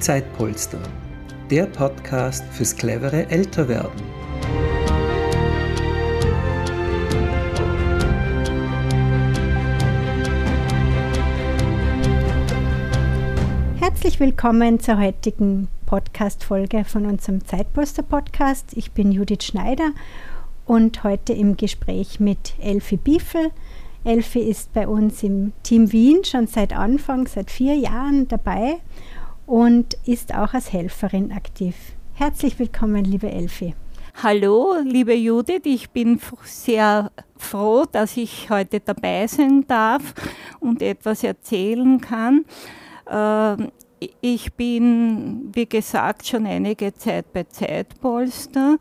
Zeitpolster, der Podcast fürs clevere Älterwerden. Herzlich willkommen zur heutigen Podcast-Folge von unserem Zeitpolster-Podcast. Ich bin Judith Schneider und heute im Gespräch mit Elfi Biefel. Elfi ist bei uns im Team Wien schon seit Anfang, seit vier Jahren dabei und ist auch als Helferin aktiv. Herzlich willkommen, liebe Elfi. Hallo, liebe Judith, ich bin sehr froh, dass ich heute dabei sein darf und etwas erzählen kann. Ähm, ich bin, wie gesagt, schon einige Zeit bei Zeitpolster.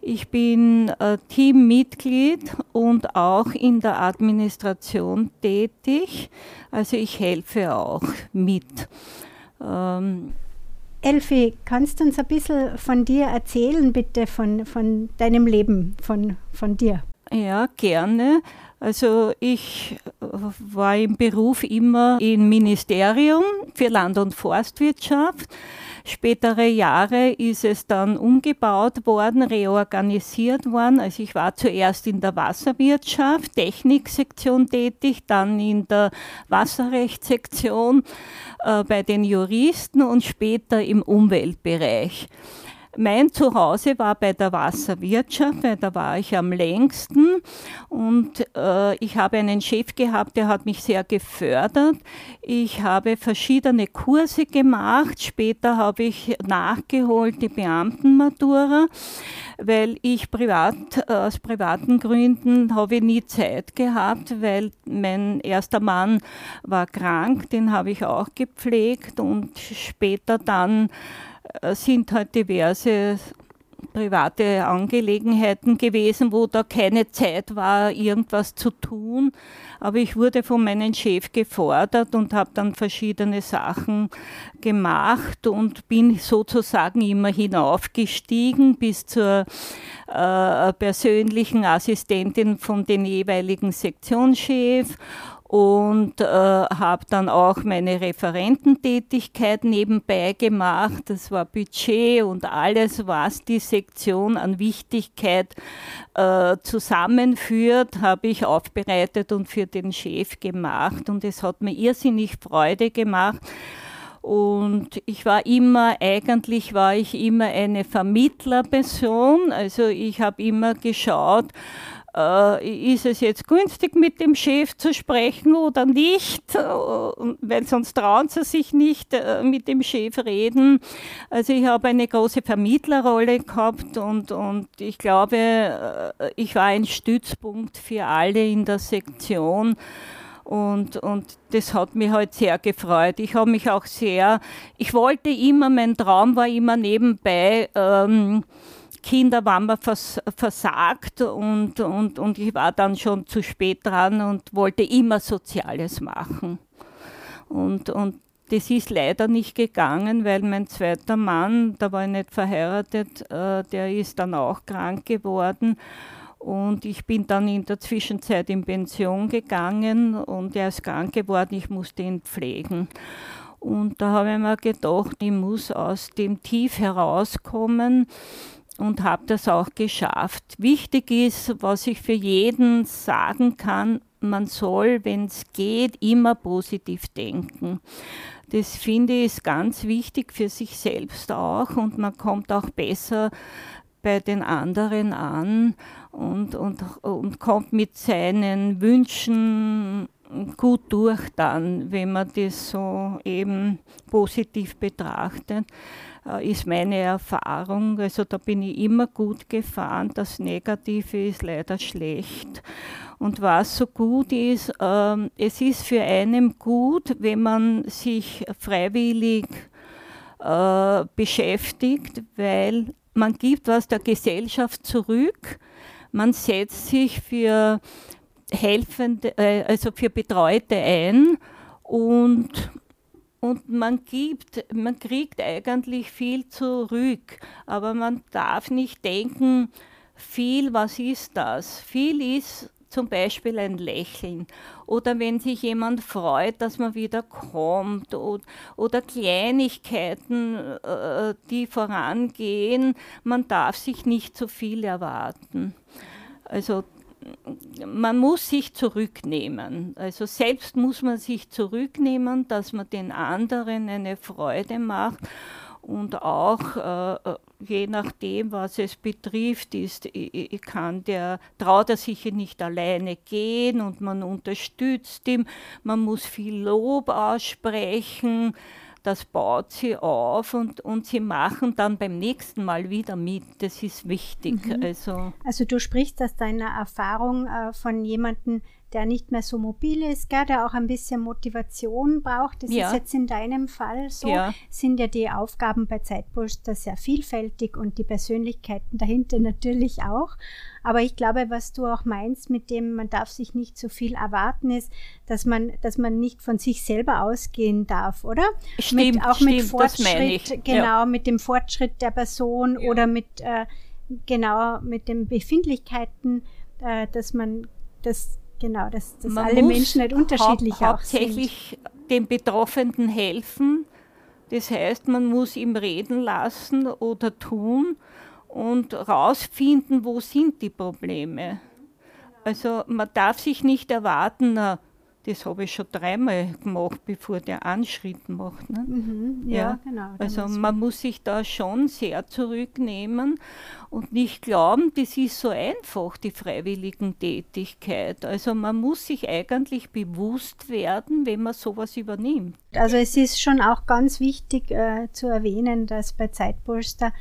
Ich bin äh, Teammitglied und auch in der Administration tätig. Also ich helfe auch mit. Ähm, Elfi, kannst du uns ein bisschen von dir erzählen, bitte, von, von deinem Leben, von, von dir? Ja, gerne. Also ich war im Beruf immer im Ministerium für Land- und Forstwirtschaft Spätere Jahre ist es dann umgebaut worden, reorganisiert worden. Also ich war zuerst in der Wasserwirtschaft, Techniksektion tätig, dann in der Wasserrechtssektion äh, bei den Juristen und später im Umweltbereich. Mein Zuhause war bei der Wasserwirtschaft, weil da war ich am längsten. Und äh, ich habe einen Chef gehabt, der hat mich sehr gefördert. Ich habe verschiedene Kurse gemacht, später habe ich nachgeholt die Beamtenmatura, weil ich privat, aus privaten Gründen habe ich nie Zeit gehabt, weil mein erster Mann war krank, den habe ich auch gepflegt. Und später dann sind halt diverse private Angelegenheiten gewesen, wo da keine Zeit war, irgendwas zu tun. Aber ich wurde von meinem Chef gefordert und habe dann verschiedene Sachen gemacht und bin sozusagen immer hinaufgestiegen bis zur äh, persönlichen Assistentin von den jeweiligen Sektionschef und äh, habe dann auch meine Referententätigkeit nebenbei gemacht. Das war Budget und alles, was die Sektion an Wichtigkeit äh, zusammenführt, habe ich aufbereitet und für den Chef gemacht. Und es hat mir irrsinnig Freude gemacht. Und ich war immer, eigentlich war ich immer eine Vermittlerperson. Also ich habe immer geschaut, äh, ist es jetzt günstig, mit dem Chef zu sprechen oder nicht? Weil sonst trauen sie sich nicht äh, mit dem Chef reden. Also ich habe eine große Vermittlerrolle gehabt und, und ich glaube, äh, ich war ein Stützpunkt für alle in der Sektion. Und, und das hat mich halt sehr gefreut. Ich habe mich auch sehr, ich wollte immer, mein Traum war immer nebenbei, ähm, Kinder waren mir vers versagt und, und, und ich war dann schon zu spät dran und wollte immer Soziales machen. Und, und das ist leider nicht gegangen, weil mein zweiter Mann, da war ich nicht verheiratet, äh, der ist dann auch krank geworden. Und ich bin dann in der Zwischenzeit in Pension gegangen und er ist krank geworden, ich musste ihn pflegen. Und da habe ich mir gedacht, ich muss aus dem Tief herauskommen und habe das auch geschafft. Wichtig ist, was ich für jeden sagen kann, man soll, wenn es geht, immer positiv denken. Das finde ich ist ganz wichtig für sich selbst auch und man kommt auch besser bei den anderen an und, und, und kommt mit seinen Wünschen gut durch dann, wenn man das so eben positiv betrachtet. Äh, ist meine Erfahrung. Also da bin ich immer gut gefahren. Das Negative ist leider schlecht. Und was so gut ist, äh, es ist für einen gut, wenn man sich freiwillig äh, beschäftigt, weil man gibt was der Gesellschaft zurück. Man setzt sich für helfende, äh, also für Betreute ein und und man gibt, man kriegt eigentlich viel zurück, aber man darf nicht denken, viel, was ist das? Viel ist zum Beispiel ein Lächeln oder wenn sich jemand freut, dass man wieder kommt oder, Kleinigkeiten, äh, die vorangehen. Man darf sich nicht zu viel erwarten. Also man muss sich zurücknehmen. Also selbst muss man sich zurücknehmen, dass man den anderen eine Freude macht und auch äh, äh je nachdem, was es betrifft, ist, kann der, traut er sich nicht alleine gehen und man unterstützt ihn. Man muss viel Lob aussprechen das baut sie auf und, und sie machen dann beim nächsten Mal wieder mit. Das ist wichtig. Mhm. Also, also du sprichst aus deiner Erfahrung äh, von jemandem, der nicht mehr so mobil ist, gell, der auch ein bisschen Motivation braucht. Das ja. ist jetzt in deinem Fall so. Ja. Sind ja die Aufgaben bei Zeitposter sehr vielfältig und die Persönlichkeiten dahinter natürlich auch. Aber ich glaube, was du auch meinst, mit dem man darf sich nicht so viel erwarten, ist, dass man, dass man nicht von sich selber ausgehen darf, oder? Stimmt, mit, auch stimmt, mit Fortschritt, genau, ja. mit dem Fortschritt der Person oder mit äh, genau mit den Befindlichkeiten, äh, dass man das Genau, dass, dass alle Menschen nicht unterschiedlich hau hauptsächlich den Betroffenen helfen. Das heißt, man muss ihm reden lassen oder tun und rausfinden, wo sind die Probleme. Also man darf sich nicht erwarten, na, das habe ich schon dreimal gemacht, bevor der einen Schritt macht. Ne? Mhm, ja, ja, genau. Also man muss sich da schon sehr zurücknehmen und nicht glauben, das ist so einfach, die freiwilligen Tätigkeit. Also man muss sich eigentlich bewusst werden, wenn man sowas übernimmt. Also es ist schon auch ganz wichtig äh, zu erwähnen, dass bei Zeitpolster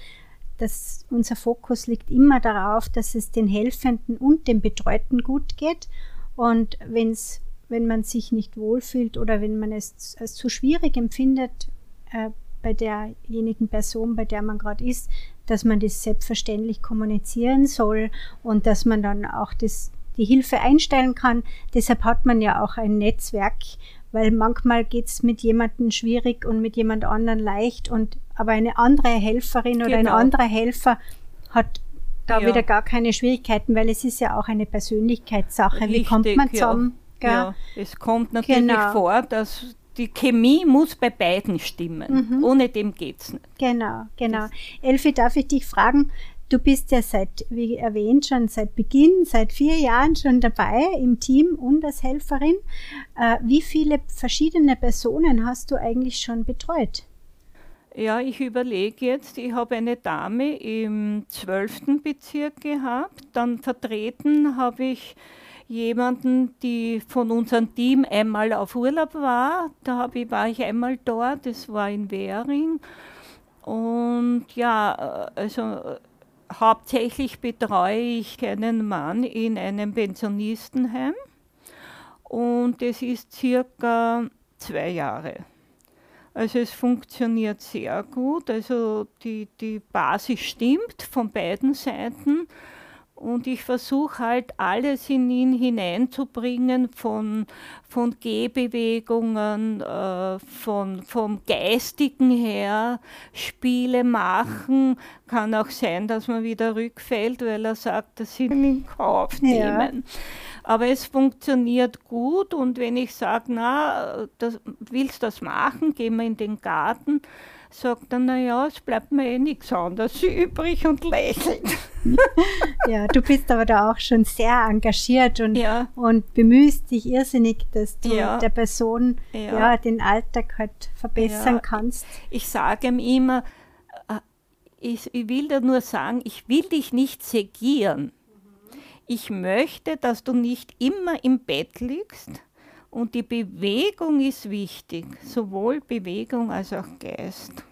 dass unser Fokus liegt immer darauf, dass es den Helfenden und den Betreuten gut geht. Und wenn es wenn man sich nicht wohlfühlt oder wenn man es als zu schwierig empfindet äh, bei derjenigen Person, bei der man gerade ist, dass man das selbstverständlich kommunizieren soll und dass man dann auch das, die Hilfe einstellen kann. Deshalb hat man ja auch ein Netzwerk, weil manchmal geht es mit jemandem schwierig und mit jemand anderen leicht und aber eine andere Helferin oder genau. ein anderer Helfer hat da ja. wieder gar keine Schwierigkeiten, weil es ist ja auch eine Persönlichkeitssache. Richtig, Wie kommt man zusammen? Ja. Ja, es kommt natürlich genau. vor, dass die Chemie muss bei beiden stimmen. Mhm. Ohne dem geht es nicht. Genau, genau. Elfi, darf ich dich fragen, du bist ja seit, wie erwähnt, schon seit Beginn, seit vier Jahren schon dabei im Team und als Helferin. Äh, wie viele verschiedene Personen hast du eigentlich schon betreut? Ja, ich überlege jetzt, ich habe eine Dame im 12. Bezirk gehabt, dann vertreten habe ich jemanden, die von unserem Team einmal auf Urlaub war. Da ich, war ich einmal dort, das war in Währing. Und ja, also hauptsächlich betreue ich einen Mann in einem Pensionistenheim. Und es ist circa zwei Jahre. Also es funktioniert sehr gut. Also die, die Basis stimmt von beiden Seiten. Und ich versuche halt alles in ihn hineinzubringen, von, von Gehbewegungen, äh, von, vom Geistigen her, Spiele machen. Kann auch sein, dass man wieder rückfällt, weil er sagt, das sind in Kauf nehmen. Ja. Aber es funktioniert gut und wenn ich sage, na, das, willst du das machen, gehen wir in den Garten, sagt er, naja, es bleibt mir eh nichts anderes übrig und lächelt. ja, du bist aber da auch schon sehr engagiert und, ja. und bemühst dich irrsinnig, dass du ja. der Person ja. ja. den Alltag halt verbessern kannst. Ich, sage ihm immer, äh, ich, ich will dir nur sagen, ich will dich nicht segieren. Ich möchte, dass du nicht immer im Bett liegst, und die Bewegung ist wichtig, sowohl Bewegung als auch Geist.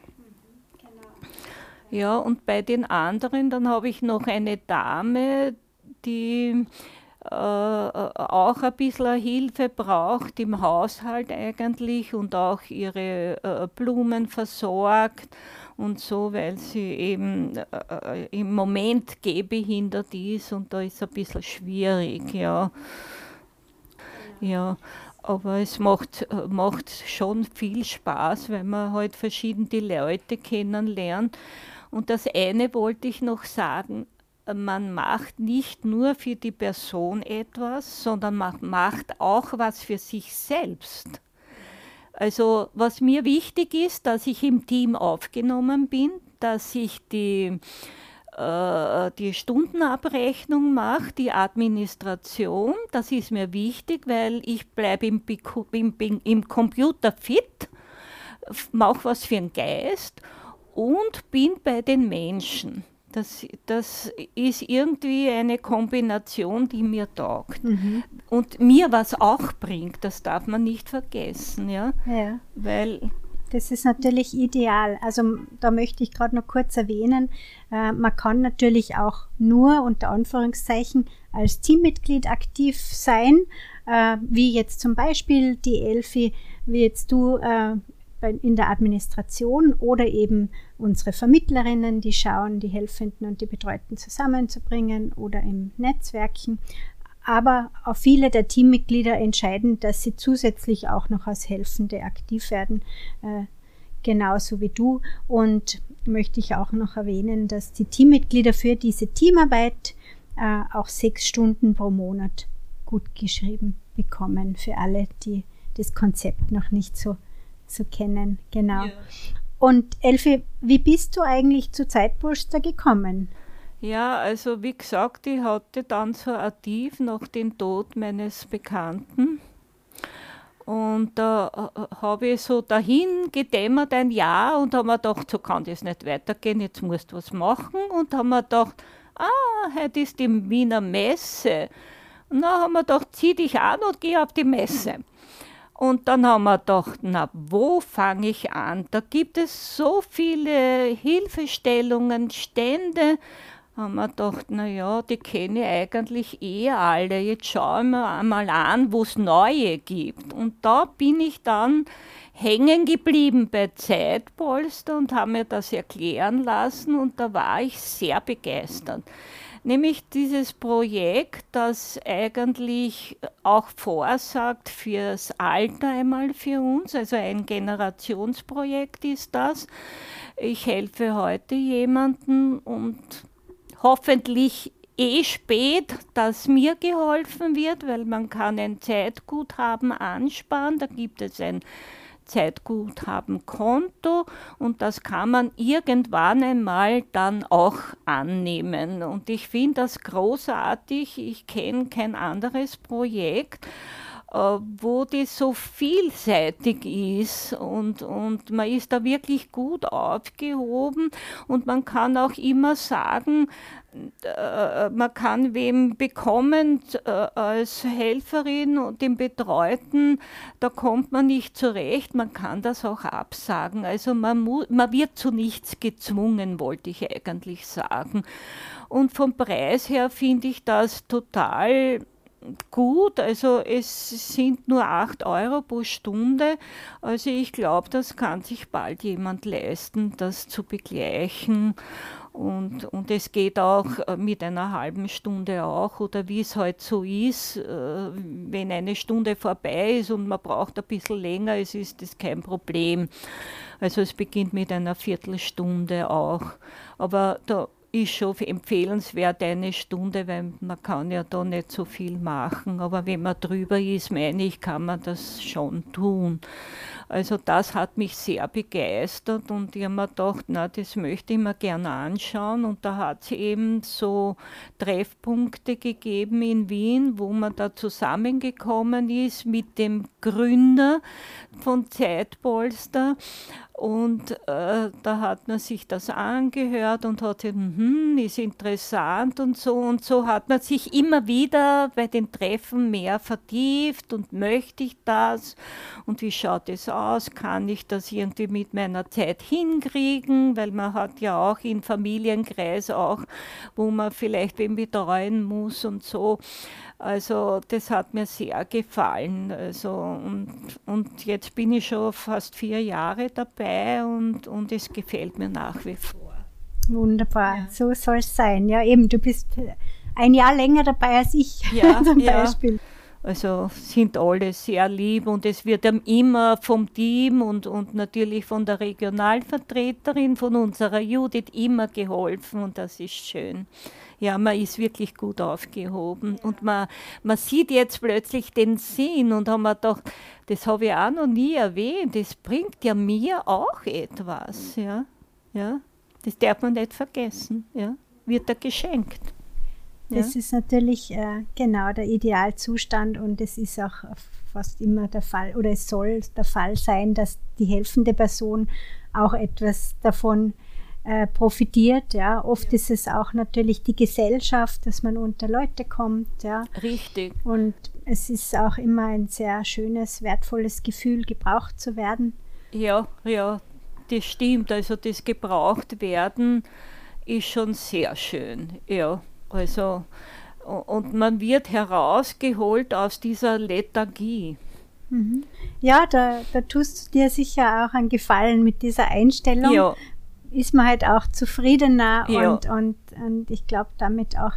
Ja, und bei den anderen, dann habe ich noch eine Dame, die äh, auch ein bisschen Hilfe braucht im Haushalt eigentlich und auch ihre äh, Blumen versorgt und so, weil sie eben äh, im Moment gehbehindert ist und da ist es ein bisschen schwierig, ja. Ja, aber es macht, äh, macht schon viel Spaß, wenn man halt verschiedene Leute kennenlernt. Und das eine wollte ich noch sagen, man macht nicht nur für die Person etwas, sondern man macht auch was für sich selbst. Also was mir wichtig ist, dass ich im Team aufgenommen bin, dass ich die, äh, die Stundenabrechnung mache, die Administration. Das ist mir wichtig, weil ich bleibe im, im, im Computer fit, mache was für den Geist und bin bei den Menschen. Das, das ist irgendwie eine Kombination, die mir taugt. Mhm. Und mir was auch bringt, das darf man nicht vergessen. Ja? ja. Weil das ist natürlich ideal. Also da möchte ich gerade noch kurz erwähnen, äh, man kann natürlich auch nur unter Anführungszeichen als Teammitglied aktiv sein, äh, wie jetzt zum Beispiel die Elfi, wie jetzt du äh, in der Administration oder eben unsere Vermittlerinnen, die schauen, die Helfenden und die Betreuten zusammenzubringen oder im Netzwerken. Aber auch viele der Teammitglieder entscheiden, dass sie zusätzlich auch noch als Helfende aktiv werden, äh, genauso wie du. Und möchte ich auch noch erwähnen, dass die Teammitglieder für diese Teamarbeit äh, auch sechs Stunden pro Monat gut geschrieben bekommen, für alle, die das Konzept noch nicht so zu kennen. Genau. Ja. Und Elfi, wie bist du eigentlich zu Zeitposter gekommen? Ja, also wie gesagt, ich hatte dann so Tief nach dem Tod meines Bekannten. Und da äh, habe ich so dahin gedämmert ein Jahr und habe mir gedacht, so kann das nicht weitergehen, jetzt musst du was machen. Und habe mir gedacht, ah, heute ist die Wiener Messe. Und dann haben wir gedacht, zieh dich an und geh auf die Messe. Und dann haben wir gedacht, na, wo fange ich an? Da gibt es so viele Hilfestellungen, Stände. Haben wir gedacht, na ja, die kenne ich eigentlich eh alle. Jetzt schauen wir einmal an, wo es neue gibt. Und da bin ich dann hängen geblieben bei Zeitpolster und habe mir das erklären lassen und da war ich sehr begeistert nämlich dieses Projekt, das eigentlich auch vorsagt fürs Alter einmal für uns, also ein Generationsprojekt ist das. Ich helfe heute jemandem und hoffentlich eh spät, dass mir geholfen wird, weil man kann ein Zeitguthaben ansparen. Da gibt es ein Zeitguthabenkonto und das kann man irgendwann einmal dann auch annehmen. Und ich finde das großartig. Ich kenne kein anderes Projekt wo die so vielseitig ist und, und man ist da wirklich gut aufgehoben und man kann auch immer sagen, äh, man kann wem bekommen äh, als Helferin und dem Betreuten, da kommt man nicht zurecht, man kann das auch absagen. Also man, man wird zu nichts gezwungen, wollte ich eigentlich sagen. Und vom Preis her finde ich das total gut. Also es sind nur 8 Euro pro Stunde. Also ich glaube, das kann sich bald jemand leisten, das zu begleichen. Und, und es geht auch äh, mit einer halben Stunde auch, oder wie es halt so ist, äh, wenn eine Stunde vorbei ist und man braucht ein bisschen länger, es ist das kein Problem. Also es beginnt mit einer Viertelstunde auch. Aber da ist schon empfehlenswert eine Stunde, weil man kann ja da nicht so viel machen. Aber wenn man drüber ist, meine ich, kann man das schon tun. Also das hat mich sehr begeistert und ich habe mir gedacht, na, das möchte ich mir gerne anschauen. Und da hat es eben so Treffpunkte gegeben in Wien, wo man da zusammengekommen ist mit dem Gründer von Zeitpolster und äh, da hat man sich das angehört und hat gesagt, hm, ist interessant und so. Und so hat man sich immer wieder bei den Treffen mehr vertieft und möchte ich das und wie schaut es aus? Kann ich das irgendwie mit meiner Zeit hinkriegen? Weil man hat ja auch in Familienkreis auch, wo man vielleicht wen betreuen muss und so. Also das hat mir sehr gefallen. Also, und, und jetzt bin ich schon fast vier Jahre dabei und, und es gefällt mir nach wie vor. Wunderbar, ja. so soll es sein. Ja, eben, du bist ein Jahr länger dabei als ich ja, zum ja. Beispiel. Also sind alle sehr lieb und es wird immer vom Team und, und natürlich von der Regionalvertreterin, von unserer Judith immer geholfen und das ist schön. Ja, man ist wirklich gut aufgehoben. Und man, man sieht jetzt plötzlich den Sinn und haben mir gedacht, das habe ich auch noch nie erwähnt, das bringt ja mir auch etwas. Ja, ja. Das darf man nicht vergessen. Ja. Wird da geschenkt. Das ja. ist natürlich äh, genau der Idealzustand und es ist auch fast immer der Fall oder es soll der Fall sein, dass die helfende Person auch etwas davon äh, profitiert. Ja. Oft ja. ist es auch natürlich die Gesellschaft, dass man unter Leute kommt. Ja. Richtig. Und es ist auch immer ein sehr schönes, wertvolles Gefühl, gebraucht zu werden. Ja, ja, das stimmt. Also das gebraucht werden ist schon sehr schön. Ja, also und man wird herausgeholt aus dieser Lethargie. Mhm. Ja, da, da tust du dir sicher auch einen Gefallen mit dieser Einstellung. Ja. Ist man halt auch zufriedener ja. und, und, und ich glaube damit auch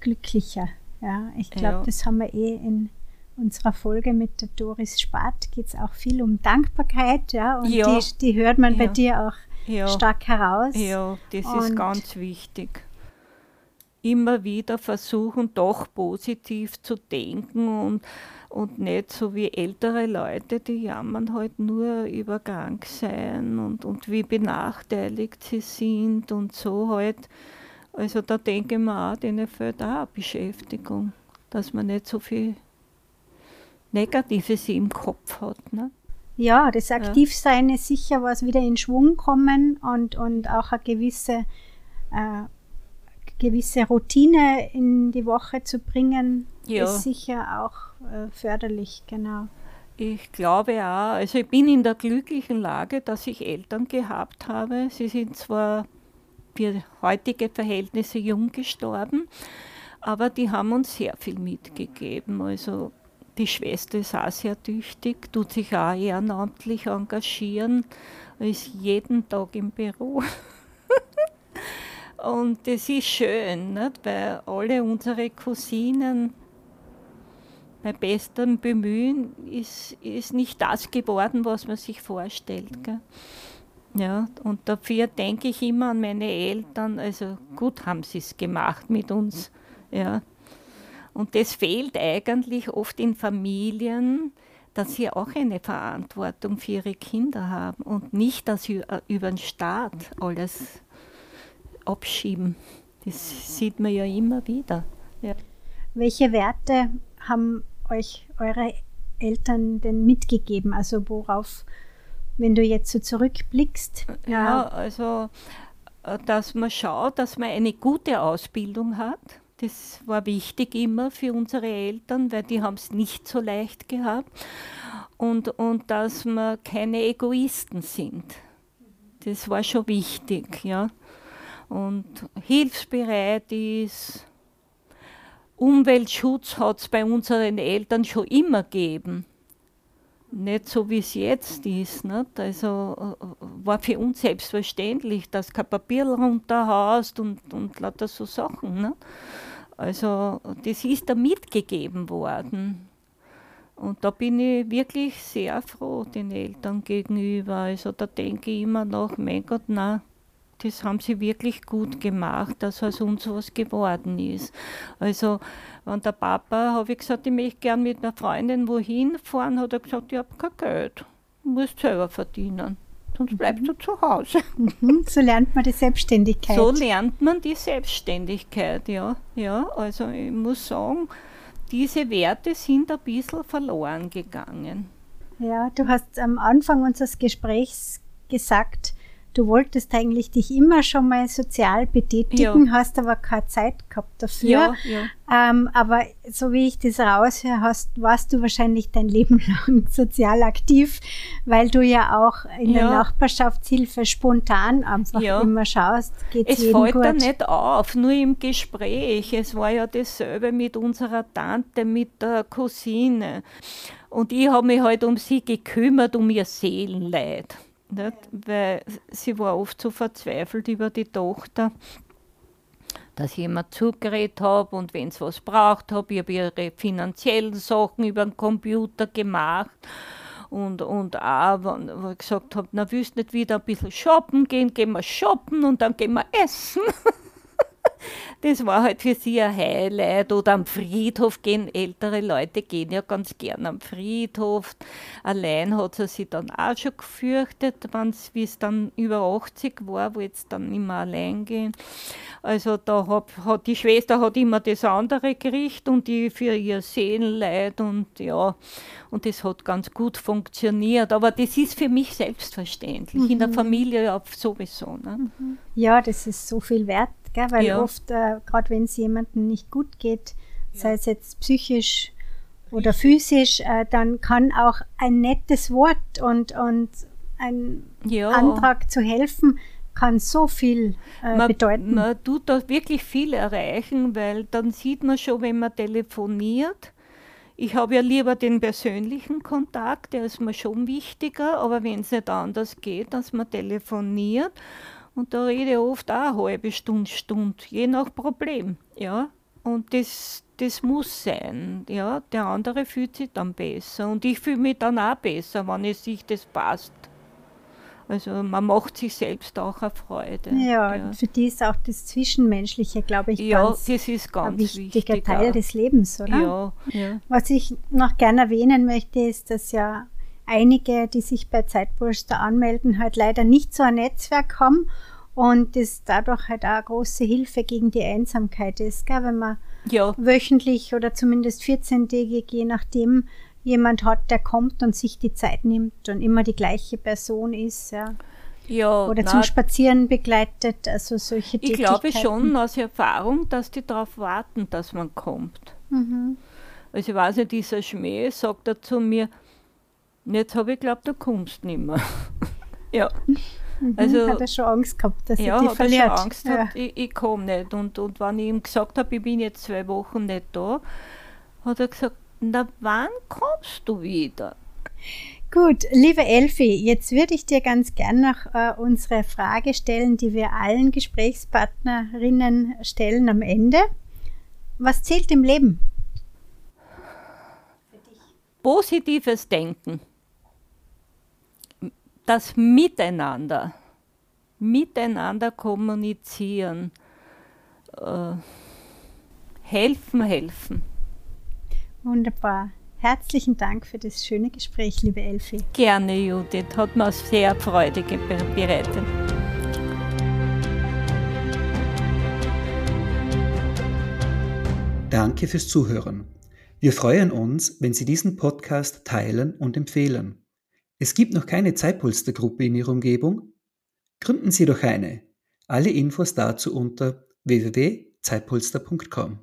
glücklicher. Ja, ich glaube, ja. das haben wir eh in unserer Folge mit der Doris Spart geht es auch viel um Dankbarkeit, ja, und ja. Die, die hört man bei dir auch stark heraus. Ja, das und ist ganz wichtig immer wieder versuchen, doch positiv zu denken und, und nicht so wie ältere Leute, die jammern halt nur über sein und, und wie benachteiligt sie sind und so halt. Also da denke ich mir auch, denen fehlt auch Beschäftigung, dass man nicht so viel Negatives im Kopf hat. Ne? Ja, das Aktivsein ja. ist sicher was wieder in Schwung kommen und, und auch eine gewisse äh, gewisse Routine in die Woche zu bringen, ja. ist sicher auch äh, förderlich, genau. Ich glaube auch, also ich bin in der glücklichen Lage, dass ich Eltern gehabt habe. Sie sind zwar für heutige Verhältnisse jung gestorben, aber die haben uns sehr viel mitgegeben. Also die Schwester ist auch sehr tüchtig, tut sich auch ehrenamtlich engagieren, ist jeden Tag im Büro. Und das ist schön, nicht? weil alle unsere Cousinen bei bestem Bemühen ist, ist nicht das geworden, was man sich vorstellt. Gell? Ja, und dafür denke ich immer an meine Eltern, also gut haben sie es gemacht mit uns. Ja. Und das fehlt eigentlich oft in Familien, dass sie auch eine Verantwortung für ihre Kinder haben und nicht, dass über den Staat alles abschieben. Das sieht man ja immer wieder. Ja. Welche Werte haben euch eure Eltern denn mitgegeben? Also worauf, wenn du jetzt so zurückblickst? Ja, ja also äh, dass man schaut, dass man eine gute Ausbildung hat. Das war wichtig immer für unsere Eltern, weil die haben es nicht so leicht gehabt. Und, und dass wir keine Egoisten sind. Das war schon wichtig, ja und hilfsbereit ist. Umweltschutz hat es bei unseren Eltern schon immer gegeben. Nicht so wie es jetzt ist. Nicht? Also äh, war für uns selbstverständlich, dass kein Papier runterhaust und, und lauter so Sachen. Nicht? Also das ist da mitgegeben worden. Und da bin ich wirklich sehr froh den Eltern gegenüber. Also da denke ich immer noch, mein Gott, nein, das haben sie wirklich gut gemacht, dass aus uns was geworden ist. Also, wenn der Papa, habe ich gesagt, ich möchte gern mit einer Freundin wohin fahren, hat er gesagt, ich habe kein Geld, du musst selber verdienen. Sonst bleibst mhm. du zu Hause. Mhm. So lernt man die Selbstständigkeit. So lernt man die Selbstständigkeit, ja. ja also ich muss sagen, diese Werte sind ein bisschen verloren gegangen. Ja, du hast am Anfang unseres Gesprächs gesagt, du wolltest eigentlich dich immer schon mal sozial betätigen, ja. hast aber keine Zeit gehabt dafür. Ja, ja. Ähm, aber so wie ich das raushöre, hast, warst du wahrscheinlich dein Leben lang sozial aktiv, weil du ja auch in der Nachbarschaftshilfe spontan einfach immer schaust, geht's Es fällt da nicht auf, nur im Gespräch. Es war ja dasselbe mit unserer Tante, mit der Cousine. Und ich habe mich halt um sie gekümmert, um ihr Seelenleid. Nicht? Weil sie war oft so verzweifelt über die Tochter, dass ich immer zugeredet habe und wenn sie was braucht habe, ich habe ihre finanziellen Sachen über den Computer gemacht. Und, und auch, wenn ich gesagt habe, na, willst nicht wieder ein bisschen shoppen gehen, gehen wir shoppen und dann gehen wir essen. das war halt für sie ein Highlight. Oder am Friedhof gehen ältere Leute gehen ja ganz gern am Friedhof. Allein hat sie sich dann auch schon gefürchtet, wie es dann über 80 war, wollte es dann mehr allein gehen. Also da hat, hat die Schwester hat immer das andere Gericht und die für ihr Seelenleid und ja, und das hat ganz gut funktioniert. Aber das ist für mich selbstverständlich, mhm. in der mhm. Familie sowieso. Ne? Mhm. Ja, das ist so viel wert, gell? weil ja. oft, äh, gerade wenn es jemandem nicht gut geht, ja. sei es jetzt psychisch oder physisch, äh, dann kann auch ein nettes Wort und, und ein ja. Antrag zu helfen, kann so viel äh, man, bedeuten. Man tut da wirklich viel erreichen, weil dann sieht man schon, wenn man telefoniert, ich habe ja lieber den persönlichen Kontakt, der ist mir schon wichtiger, aber wenn es nicht anders geht, dass man telefoniert, und da rede ich oft auch eine halbe Stunde, Stunde, je nach Problem, ja. Und das, das muss sein, ja. Der andere fühlt sich dann besser und ich fühle mich dann auch besser, wenn es sich das passt. Also man macht sich selbst auch eine Freude. Ja, ja. für die ist auch das Zwischenmenschliche, glaube ich, ja, ganz das ist ganz ein wichtiger wichtig, Teil des Lebens, oder? Ja, ja. Was ich noch gerne erwähnen möchte, ist, dass ja einige, die sich bei Zeitposter anmelden, halt leider nicht so ein Netzwerk haben und das dadurch halt auch eine große Hilfe gegen die Einsamkeit ist, gell? wenn man ja. wöchentlich oder zumindest 14-tägig, je nachdem, jemand hat, der kommt und sich die Zeit nimmt und immer die gleiche Person ist. Ja. Ja, Oder na, zum Spazieren begleitet, also solche Ich glaube schon aus Erfahrung, dass die darauf warten, dass man kommt. Mhm. Also ich weiß nicht, dieser Schmäh sagt er zu mir, jetzt habe ich glaubt, du kommst nicht mehr. ja. Mhm. Also, hat er schon Angst gehabt, dass ja, er die verliert? Ja, hat schon Angst ja. ich, ich komme nicht. Und, und wenn ich ihm gesagt habe, ich bin jetzt zwei Wochen nicht da, hat er gesagt, na, wann kommst du wieder? Gut, liebe Elfi, jetzt würde ich dir ganz gern noch äh, unsere Frage stellen, die wir allen Gesprächspartnerinnen stellen am Ende. Was zählt im Leben? Positives Denken. Das Miteinander. Miteinander kommunizieren. Äh, helfen, helfen. Wunderbar. Herzlichen Dank für das schöne Gespräch, liebe Elfi. Gerne, Judith. Hat mir sehr Freude bereitet. Danke fürs Zuhören. Wir freuen uns, wenn Sie diesen Podcast teilen und empfehlen. Es gibt noch keine Zeitpolstergruppe in Ihrer Umgebung? Gründen Sie doch eine. Alle Infos dazu unter www.zeitpolster.com.